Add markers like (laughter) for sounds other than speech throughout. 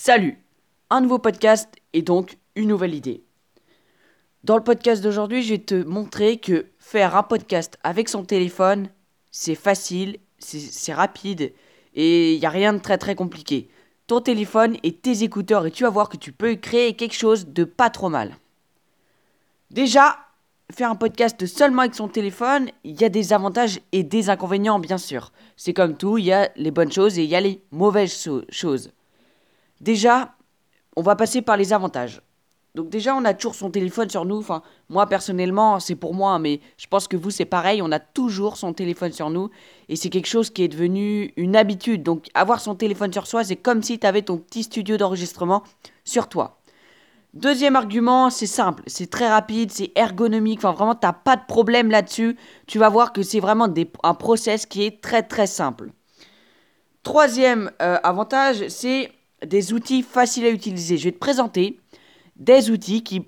Salut Un nouveau podcast et donc une nouvelle idée. Dans le podcast d'aujourd'hui, je vais te montrer que faire un podcast avec son téléphone, c'est facile, c'est rapide et il n'y a rien de très très compliqué. Ton téléphone et tes écouteurs et tu vas voir que tu peux créer quelque chose de pas trop mal. Déjà, faire un podcast seulement avec son téléphone, il y a des avantages et des inconvénients bien sûr. C'est comme tout, il y a les bonnes choses et il y a les mauvaises choses. Déjà, on va passer par les avantages. Donc déjà, on a toujours son téléphone sur nous. Moi personnellement, c'est pour moi, mais je pense que vous, c'est pareil. On a toujours son téléphone sur nous. Et c'est quelque chose qui est devenu une habitude. Donc avoir son téléphone sur soi, c'est comme si tu avais ton petit studio d'enregistrement sur toi. Deuxième argument, c'est simple, c'est très rapide, c'est ergonomique, enfin vraiment, t'as pas de problème là-dessus. Tu vas voir que c'est vraiment un process qui est très très simple. Troisième euh, avantage, c'est des outils faciles à utiliser. Je vais te présenter des outils qui,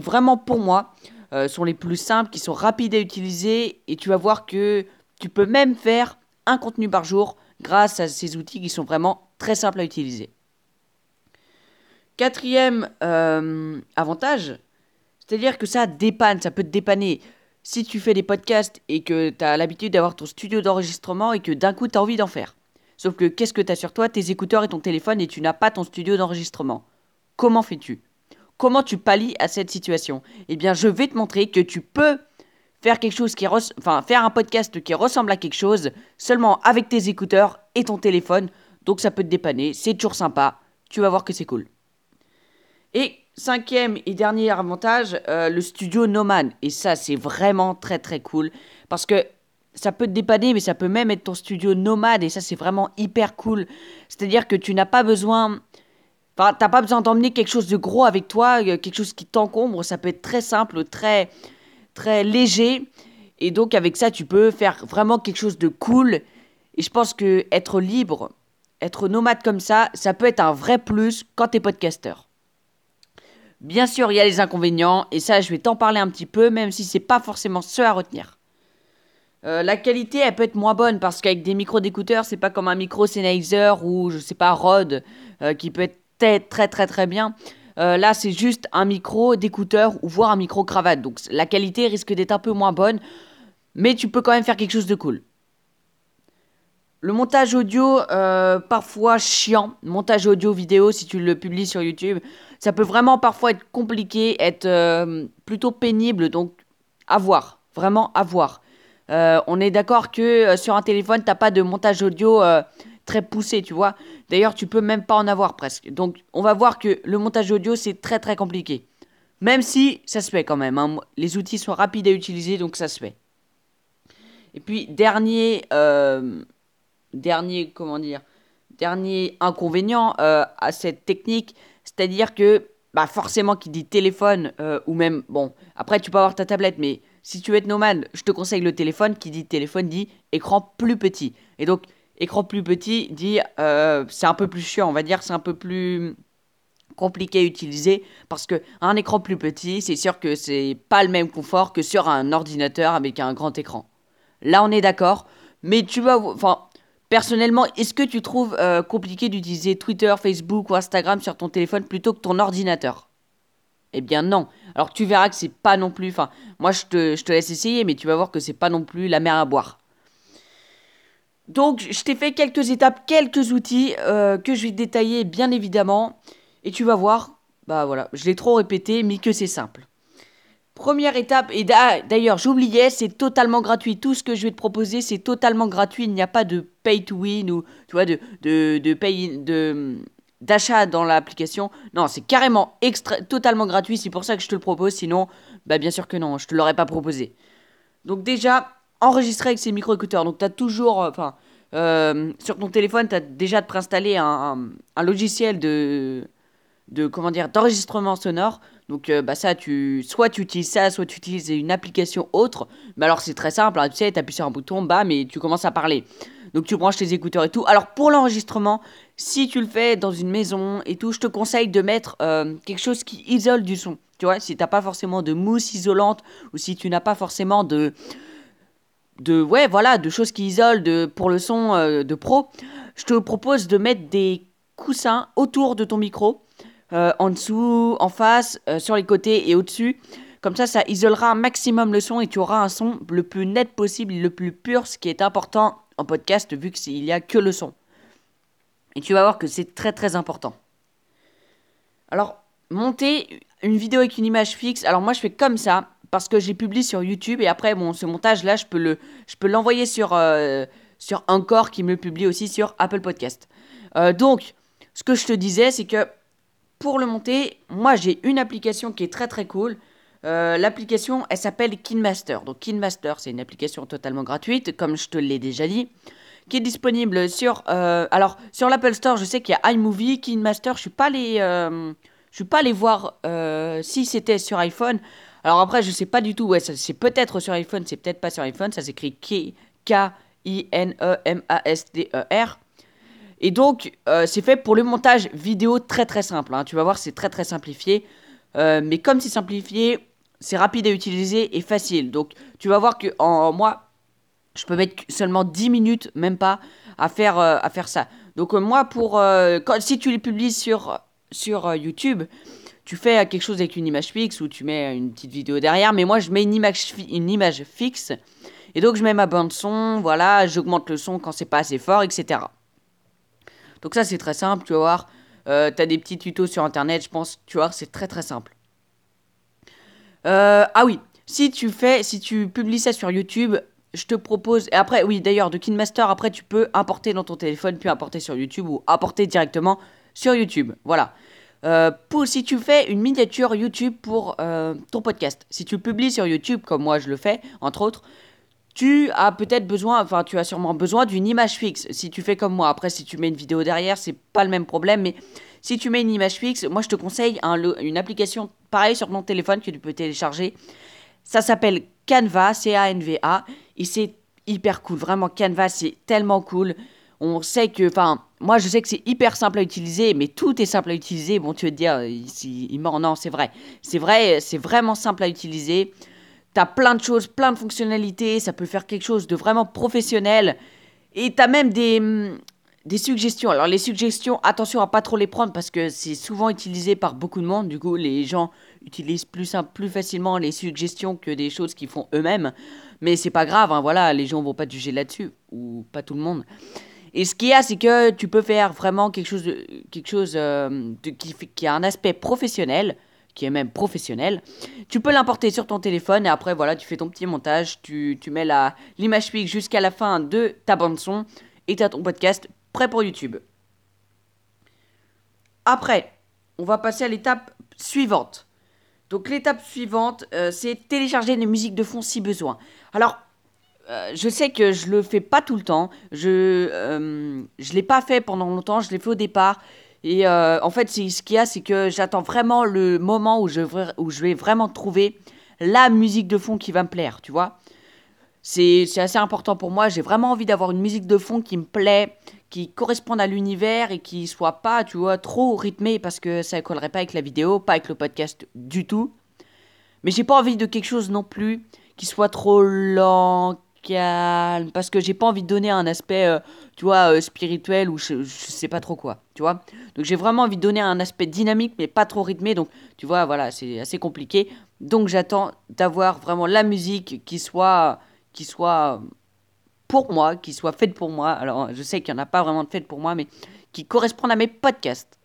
vraiment pour moi euh, sont les plus simples, qui sont rapides à utiliser et tu vas voir que tu peux même faire un contenu par jour grâce à ces outils qui sont vraiment très simples à utiliser. Quatrième euh, avantage, c'est-à-dire que ça dépanne, ça peut te dépanner. Si tu fais des podcasts et que tu as l'habitude d'avoir ton studio d'enregistrement et que d'un coup tu as envie d'en faire. Sauf que qu'est-ce que tu as sur toi Tes écouteurs et ton téléphone et tu n'as pas ton studio d'enregistrement. Comment fais-tu? Comment tu pallies à cette situation? Eh bien, je vais te montrer que tu peux faire quelque chose qui faire un podcast qui ressemble à quelque chose seulement avec tes écouteurs et ton téléphone. Donc ça peut te dépanner, c'est toujours sympa. Tu vas voir que c'est cool. Et cinquième et dernier avantage, euh, le studio Nomad. Et ça, c'est vraiment très très cool parce que ça peut te dépanner, mais ça peut même être ton studio nomade, et ça c'est vraiment hyper cool. C'est-à-dire que tu n'as pas besoin... Enfin, t'as pas besoin d'emmener quelque chose de gros avec toi, euh, quelque chose qui t'encombre, ça peut être très simple, très, très léger. Et donc avec ça, tu peux faire vraiment quelque chose de cool. Et je pense que être libre, être nomade comme ça, ça peut être un vrai plus quand t'es podcasteur. Bien sûr, il y a les inconvénients, et ça, je vais t'en parler un petit peu, même si c'est pas forcément ce à retenir. Euh, la qualité, elle peut être moins bonne parce qu'avec des micros d'écouteurs, c'est pas comme un micro Sennheiser ou je sais pas Rode euh, qui peut être très très très bien. Euh, là, c'est juste un micro d'écouteur ou voire un micro cravate. Donc la qualité risque d'être un peu moins bonne, mais tu peux quand même faire quelque chose de cool. Le montage audio, parfois chiant. Montage audio vidéo, si tu le publies sur YouTube, ça peut vraiment parfois être compliqué, être plutôt pénible. Donc, à voir. Vraiment à voir. Euh, on est d'accord que euh, sur un téléphone, t'as pas de montage audio euh, très poussé, tu vois. D'ailleurs, tu peux même pas en avoir presque. Donc, on va voir que le montage audio, c'est très très compliqué. Même si ça se fait quand même. Hein. Les outils sont rapides à utiliser, donc ça se fait. Et puis, dernier, dernier, comment dire, dernier inconvénient à cette technique, c'est-à-dire que, bah forcément, qui dit téléphone ou même, bon, après tu peux avoir ta tablette, mais si tu veux être nomade, je te conseille le téléphone. Qui dit téléphone dit écran plus petit. Et donc, écran plus petit dit euh, c'est un peu plus chiant, on va dire, c'est un peu plus compliqué à utiliser parce que un écran plus petit, c'est sûr que c'est pas le même confort que sur un ordinateur avec un grand écran. Là, on est d'accord, mais tu vas, enfin, personnellement, est-ce que tu trouves euh, compliqué d'utiliser Twitter, Facebook ou Instagram sur ton téléphone plutôt que ton ordinateur? Eh bien non. Alors tu verras que c'est pas non plus. Enfin, moi je te, laisse essayer, mais tu vas voir que c'est pas non plus la mer à boire. Donc je t'ai fait quelques étapes, quelques outils euh, que je vais détailler bien évidemment. Et tu vas voir, bah voilà, je l'ai trop répété, mais que c'est simple. Première étape, et d'ailleurs j'oubliais, c'est totalement gratuit. Tout ce que je vais te proposer, c'est totalement gratuit. Il n'y a pas de pay to win ou tu vois de de de pay de d'achat dans l'application. Non, c'est carrément extra totalement gratuit, c'est pour ça que je te le propose, sinon, bah bien sûr que non, je te l'aurais pas proposé. Donc déjà, enregistrer avec ces micro-écouteurs, donc tu as toujours, euh, enfin, euh, sur ton téléphone, tu as déjà de préinstaller un, un, logiciel de, de comment dire, d'enregistrement sonore. Donc euh, bah ça, tu, soit tu utilises ça, soit tu utilises une application autre. Mais alors c'est très simple, hein, tu sais, tu appuies sur un bouton, bam, et tu commences à parler. Donc tu branches tes écouteurs et tout. Alors pour l'enregistrement, si tu le fais dans une maison et tout, je te conseille de mettre euh, quelque chose qui isole du son. Tu vois, si t'as pas forcément de mousse isolante ou si tu n'as pas forcément de de ouais voilà de choses qui isolent pour le son euh, de pro, je te propose de mettre des coussin autour de ton micro, euh, en dessous, en face, sur les côtés et au-dessus. Comme ça, ça isolera un maximum le son et tu auras un son le plus net possible, le plus pur, ce qui est important podcast vu qu'il n'y a que le son. Et tu vas voir que c'est très très important. Alors, monter une vidéo avec une image fixe, alors moi je fais comme ça parce que j'ai publié sur YouTube et après bon ce montage là je peux le l'envoyer sur euh, sur Encore qui me le publie aussi sur Apple Podcast. Euh, donc ce que je te disais c'est que pour le monter, moi j'ai une application qui est très très cool. Euh, l'application elle s'appelle KinMaster. Donc KinMaster c'est une application totalement gratuite comme je te l'ai déjà dit qui est disponible sur alors sur l'Apple Store je sais qu'il y a iMovie, KinMaster je suis je suis pas allé voir si c'était sur iPhone. Alors après, je sais pas du tout. Ouais, c'est peut-être sur iPhone, c'est peut-être pas sur iPhone. Ça s'écrit K-I-N-E-M-A-S-T-E-R. Et donc, euh, c'est fait pour le montage vidéo très très simple. Hein. Tu vas voir, c'est très très simplifié. Euh, mais comme c'est simplifié, c'est rapide à utiliser et facile. Donc, tu vas voir que en moi, je peux mettre seulement 10 minutes, même pas, à faire, euh, ça. Donc, moi, pour quand, si tu les publies sur, YouTube, tu fais quelque chose avec une image fixe ou tu mets une petite vidéo derrière, mais moi je mets une image, une image fixe et donc je mets ma bande son, voilà, j'augmente le son quand c'est pas assez fort, etc. Donc ça c'est très simple, tu vas voir. Euh, tu as des petits tutos sur internet, je pense, tu vois, c'est très très simple. Euh, ah oui, si tu fais, si tu publies ça sur YouTube, je te propose. Et après, oui, d'ailleurs, de KinMaster, après tu peux importer dans ton téléphone, puis importer sur YouTube ou apporter directement sur YouTube. Voilà. Euh, pour, si tu fais une miniature YouTube pour euh, ton podcast, si tu publies sur YouTube comme moi je le fais, entre autres, tu as peut-être besoin, enfin tu as sûrement besoin d'une image fixe. Si tu fais comme moi, après si tu mets une vidéo derrière, c'est pas le même problème, mais si tu mets une image fixe, moi je te conseille une application pareille sur ton téléphone que tu peux télécharger. Ça s'appelle Canva, C-A-N-V-A, et c'est hyper cool. Vraiment, Canva, c'est tellement cool on sait que, enfin, moi je sais que c'est hyper simple à utiliser, mais tout est simple à utiliser. Bon, tu veux te dire, il, il non, c'est vrai. C'est vrai, c'est vraiment simple à utiliser. T'as plein de choses, plein de fonctionnalités, ça peut faire quelque chose de vraiment professionnel. Et t'as même des, des suggestions. Alors les suggestions, attention à pas trop les prendre parce que c'est souvent utilisé par beaucoup de monde. Du coup, les gens utilisent plus, plus facilement les suggestions que des choses qu'ils font eux-mêmes. Mais c'est pas grave, hein, voilà, les gens vont pas te juger là-dessus. Ou pas tout le monde. Et ce qu'il y a, c'est que tu peux faire vraiment quelque chose, quelque chose euh, qui, a un aspect professionnel, qui est même professionnel. Tu peux l'importer sur ton téléphone et après, voilà, tu fais ton petit montage, tu, tu mets l'image fixe jusqu'à la fin de ta bande-son et tu as ton podcast prêt pour YouTube. Après, on va passer à l'étape suivante. Donc l'étape suivante, euh, c'est télécharger des musiques de fond si besoin. Alors, euh, je sais que je le fais pas tout le temps. Je euh, l'ai pas fait pendant longtemps. Je l'ai fait au départ. Et euh, en fait, ce qu'il y a, c'est que j'attends vraiment le moment où je, où je vais vraiment trouver la musique de fond qui va me plaire, tu vois. C'est assez important pour moi. J'ai vraiment envie d'avoir une musique de fond qui me plaît, qui corresponde à l'univers et qui soit pas, tu vois, trop rythmée parce que ça collerait pas avec la vidéo, pas avec le podcast du tout. Mais j'ai pas envie de quelque chose non plus qui soit trop lent, calme, parce que j'ai pas envie de donner un aspect, euh, tu vois, euh, spirituel ou je, sais pas trop quoi, tu vois. Donc j'ai vraiment envie de donner un aspect dynamique, mais pas trop rythmé, donc tu vois, voilà, c'est assez compliqué. Donc j'attends d'avoir vraiment la musique qui soit, qui soit pour moi, qui soit faite pour moi. Alors je sais qu'il y en a pas vraiment de faite pour moi, mais qui correspondent à mes podcasts.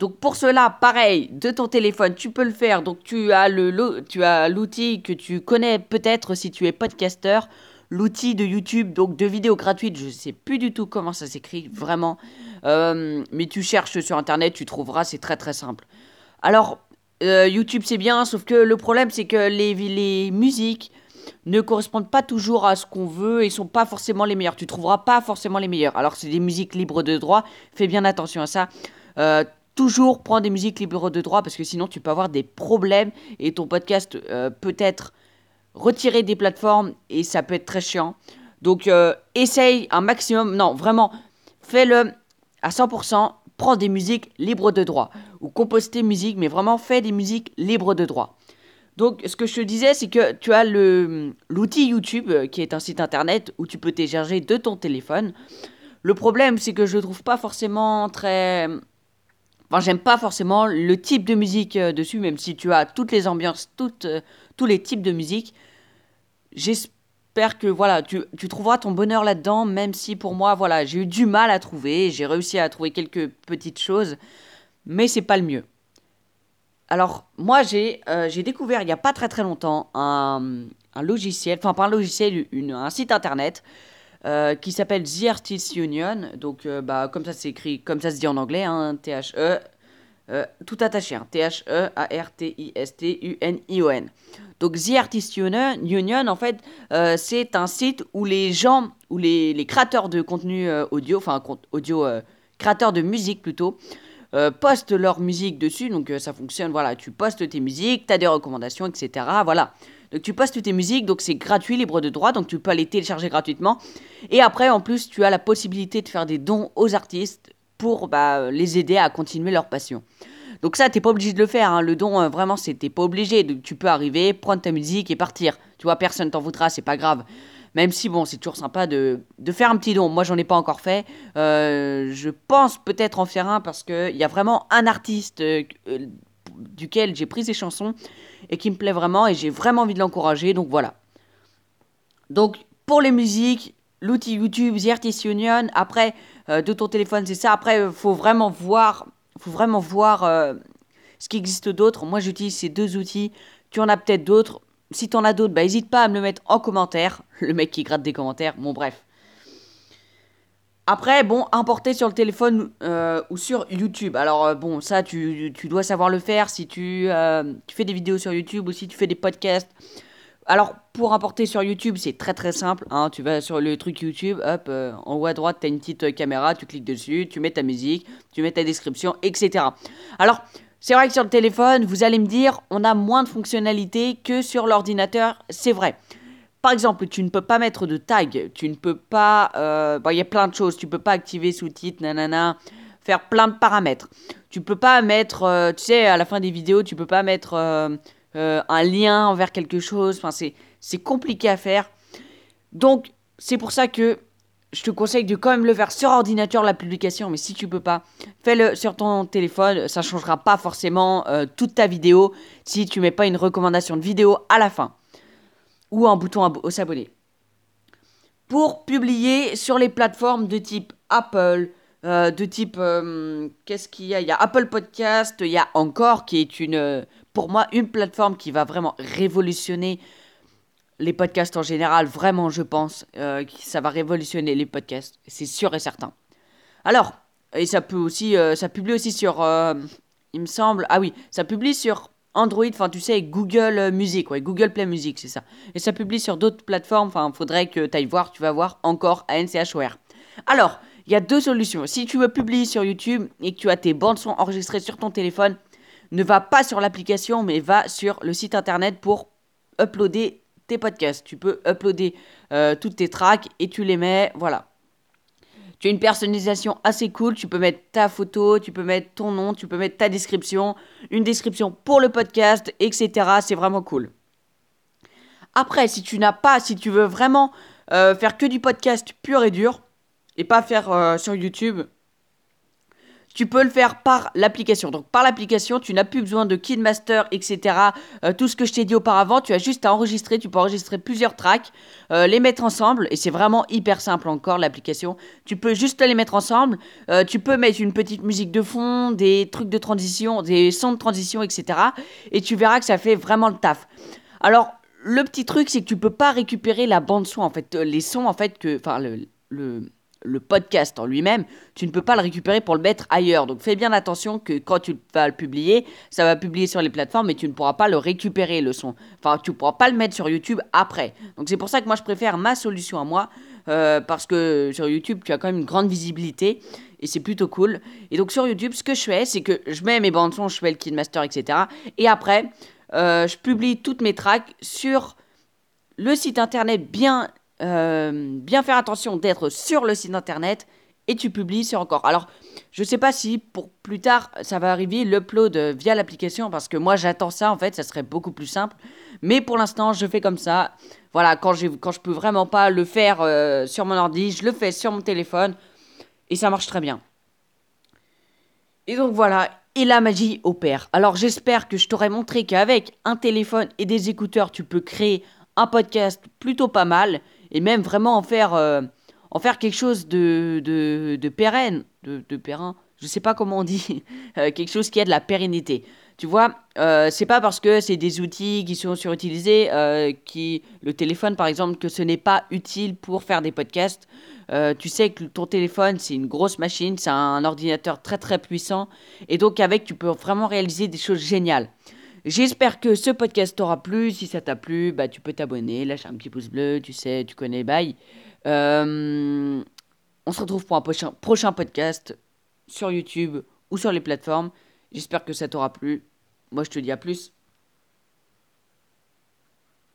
Donc pour cela, pareil, de ton téléphone, tu peux le faire. Donc tu as le, tu as l'outil que tu connais peut-être si tu es podcasteur, l'outil de YouTube, donc de vidéos gratuites. Je ne sais plus du tout comment ça s'écrit vraiment, euh, mais tu cherches sur internet, tu trouveras. C'est très très simple. Alors euh, YouTube c'est bien, sauf que le problème c'est que les, les musiques ne correspondent pas toujours à ce qu'on veut et sont pas forcément les meilleures. Tu trouveras pas forcément les meilleures. Alors c'est des musiques libres de droit, fais bien attention à ça. Euh, toujours prendre des musiques libres de droit parce que sinon tu peux avoir des problèmes et ton podcast euh, peut être retiré des plateformes et ça peut être très chiant. Donc euh, essaye un maximum, non vraiment, fais-le à 100%, prends des musiques libres de droit ou compose tes musiques mais vraiment fais des musiques libres de droit. Donc ce que je te disais c'est que tu as l'outil YouTube euh, qui est un site internet où tu peux télécharger de ton téléphone Le problème, c'est que je le trouve pas forcément très. Enfin, j'aime pas forcément le type de musique euh, dessus, même si tu as toutes les ambiances, toutes, euh, tous les types de musique. J'espère que voilà, tu, tu trouveras ton bonheur là-dedans, même si pour moi, voilà, j'ai eu du mal à trouver. J'ai réussi à trouver quelques petites choses, mais c'est pas le mieux. Alors, moi, j'ai euh, découvert il n'y a pas très très longtemps un, un logiciel, enfin pas un logiciel, une- un site internet euh, qui s'appelle The Artists Union. Donc, euh, bah, comme ça c'est écrit, comme ça se dit en anglais, hein, T-H-E, tout attaché, hein, T-H-E-A-R-T-I-S-T-U-N-I-O-N. Donc, The Artists Union, en fait, c'est un site où les gens, où les, les créateurs de contenu audio, enfin audio, créateurs de musique plutôt, euh, postent leur musique dessus. Donc euh, ça fonctionne, voilà, tu postes tes musiques, tu as des recommandations, etc. Voilà. Donc tu postes tes musiques, donc c'est gratuit, libre de droit, donc tu peux les télécharger gratuitement. Et après, en plus, tu as la possibilité de faire des dons aux artistes pour bah, les aider à continuer leur passion. Donc ça, t'es pas obligé de le faire. hein. Le don, euh, vraiment, c'est t'es pas obligé. Donc, tu peux arriver, prendre ta musique et partir. Tu vois, personne t'en voudra, c'est pas grave. Même si, bon, c'est toujours sympa de, de faire un petit don. Moi, j'en ai pas encore fait. Euh, je pense peut-être en faire un parce qu'il y a vraiment un artiste euh, euh, duquel j'ai pris ses chansons et qui me plaît vraiment et j'ai vraiment envie de l'encourager. Donc voilà. Donc pour les musiques, l'outil YouTube, The Artist Union, après de ton téléphone, c'est ça. Après, faut vraiment voir, faut vraiment voir ce qui existe d'autre. Moi, j'utilise ces deux outils. Tu en as peut-être d'autres. Si tu en as d'autres, bah, n'hésite pas à me le mettre en commentaire. Le mec qui gratte des commentaires. Bon, bref. Après, bon, importer sur le téléphone euh, ou sur YouTube. Alors, euh, bon, ça, tu, tu dois savoir le faire si tu, euh, tu fais des vidéos sur YouTube ou si tu fais des podcasts. Alors, pour importer sur YouTube, c'est très très simple. hein. Tu vas sur le truc YouTube, hop, en haut à droite, tu une petite caméra, tu cliques dessus, tu mets ta musique, tu mets ta description, etc. Alors, c'est vrai que sur le téléphone, vous allez me dire, on a moins de fonctionnalités que sur l'ordinateur, c'est vrai. Par exemple, tu ne peux pas mettre de tag, tu ne peux pas... euh, bon, Il y a plein de choses, tu peux pas activer sous-titres, nanana, faire plein de paramètres. Tu peux pas mettre, euh, tu sais, à la fin des vidéos, tu peux pas mettre euh, un lien envers quelque chose, enfin, c'est compliqué à faire. Donc, c'est pour ça que je te conseille de quand même le faire sur ordinateur, la publication, mais si tu peux pas, fais-le sur ton téléphone, ça changera pas forcément euh, toute ta vidéo si tu mets pas une recommandation de vidéo à la fin ou un bouton abo- s'abonner. Pour publier sur les plateformes de type Apple, euh, de type euh, qu'est-ce qu'il y a? Il y a Apple Podcast, il y a encore qui est une pour moi une plateforme qui va vraiment révolutionner les podcasts en général, vraiment je pense euh, que ça va révolutionner les podcasts, c'est sûr et certain. Alors, et ça peut aussi, euh, ça publie aussi sur, euh, il me semble, ah oui, ça publie sur Android, enfin tu sais, Google Music, Google Play Music, c'est ça. Et ça publie sur d'autres plateformes, enfin faudrait que tu ailles voir, tu vas voir encore ANCHOR. Alors, il y a deux solutions. Si tu veux publier sur YouTube et que tu as tes bandes son enregistrées sur ton téléphone, ne va pas sur l'application, mais va sur le site internet pour uploader tes podcasts. Tu peux uploader euh, toutes tes tracks et tu les mets, voilà. Tu as une personnalisation assez cool, tu peux mettre ta photo, tu peux mettre ton nom, tu peux mettre ta description, une description pour le podcast, etc. C'est vraiment cool. Après, si tu n'as pas, si tu veux vraiment euh, faire que du podcast pur et dur, et pas faire euh, sur YouTube, tu peux le faire par l'application. Donc par l'application, tu n'as plus besoin de Kidmaster, etc. Euh, tout ce que je t'ai dit auparavant, tu as juste à enregistrer. Tu peux enregistrer plusieurs tracks, euh, les mettre ensemble, et c'est vraiment hyper simple encore l'application. Tu peux juste les mettre ensemble. Euh, tu peux mettre une petite musique de fond, des trucs de transition, des sons de transition, etc. Et tu verras que ça fait vraiment le taf. Alors le petit truc, c'est que tu peux pas récupérer la bande son en fait, les sons en fait que, enfin le, le le podcast en lui-même, tu ne peux pas le récupérer pour le mettre ailleurs. Donc fais bien attention que quand tu vas le publier, ça va publier sur les plateformes, mais tu ne pourras pas le récupérer le son. Enfin, tu ne pourras pas le mettre sur YouTube après. Donc c'est pour ça que moi je préfère ma solution à moi, euh, parce que sur YouTube tu as quand même une grande visibilité et c'est plutôt cool. Et donc sur YouTube, ce que je fais, c'est que je mets mes bandes son, je fais le Kidmaster, etc. Et après, euh, je publie toutes mes tracks sur le site internet bien euh, bien faire attention d'être sur le site internet et tu publies sur encore. Alors, je sais pas si pour plus tard ça va arriver l'upload via l'application parce que moi j'attends ça en fait, ça serait beaucoup plus simple. Mais pour l'instant, je fais comme ça. Voilà, quand quand je peux vraiment pas le faire euh, sur mon ordi, je le fais sur mon téléphone. Et ça marche très bien. Et donc voilà, et la magie opère. Alors j'espère que je t'aurai montré qu'avec un téléphone et des écouteurs, tu peux créer un podcast plutôt pas mal, et même vraiment en faire, euh, en faire quelque chose de, de, pérenne, de, de périn, je sais pas comment on dit, (laughs) euh, quelque chose qui a de la pérennité. Tu vois, euh, c'est pas parce que c'est des outils qui sont surutilisés, euh, qui le téléphone par exemple, que ce n'est pas utile pour faire des podcasts. Tu sais que ton téléphone c'est une grosse machine, c'est un ordinateur très très puissant, et donc avec tu peux vraiment réaliser des choses géniales. J'espère que ce podcast t'aura plu. Si ça t'a plu, bah tu peux t'abonner, lâcher un petit pouce bleu, tu sais, tu connais, bye. Euh, on se retrouve pour un prochain, prochain podcast sur YouTube ou sur les plateformes. J'espère que ça t'aura plu. Moi, je te dis à plus.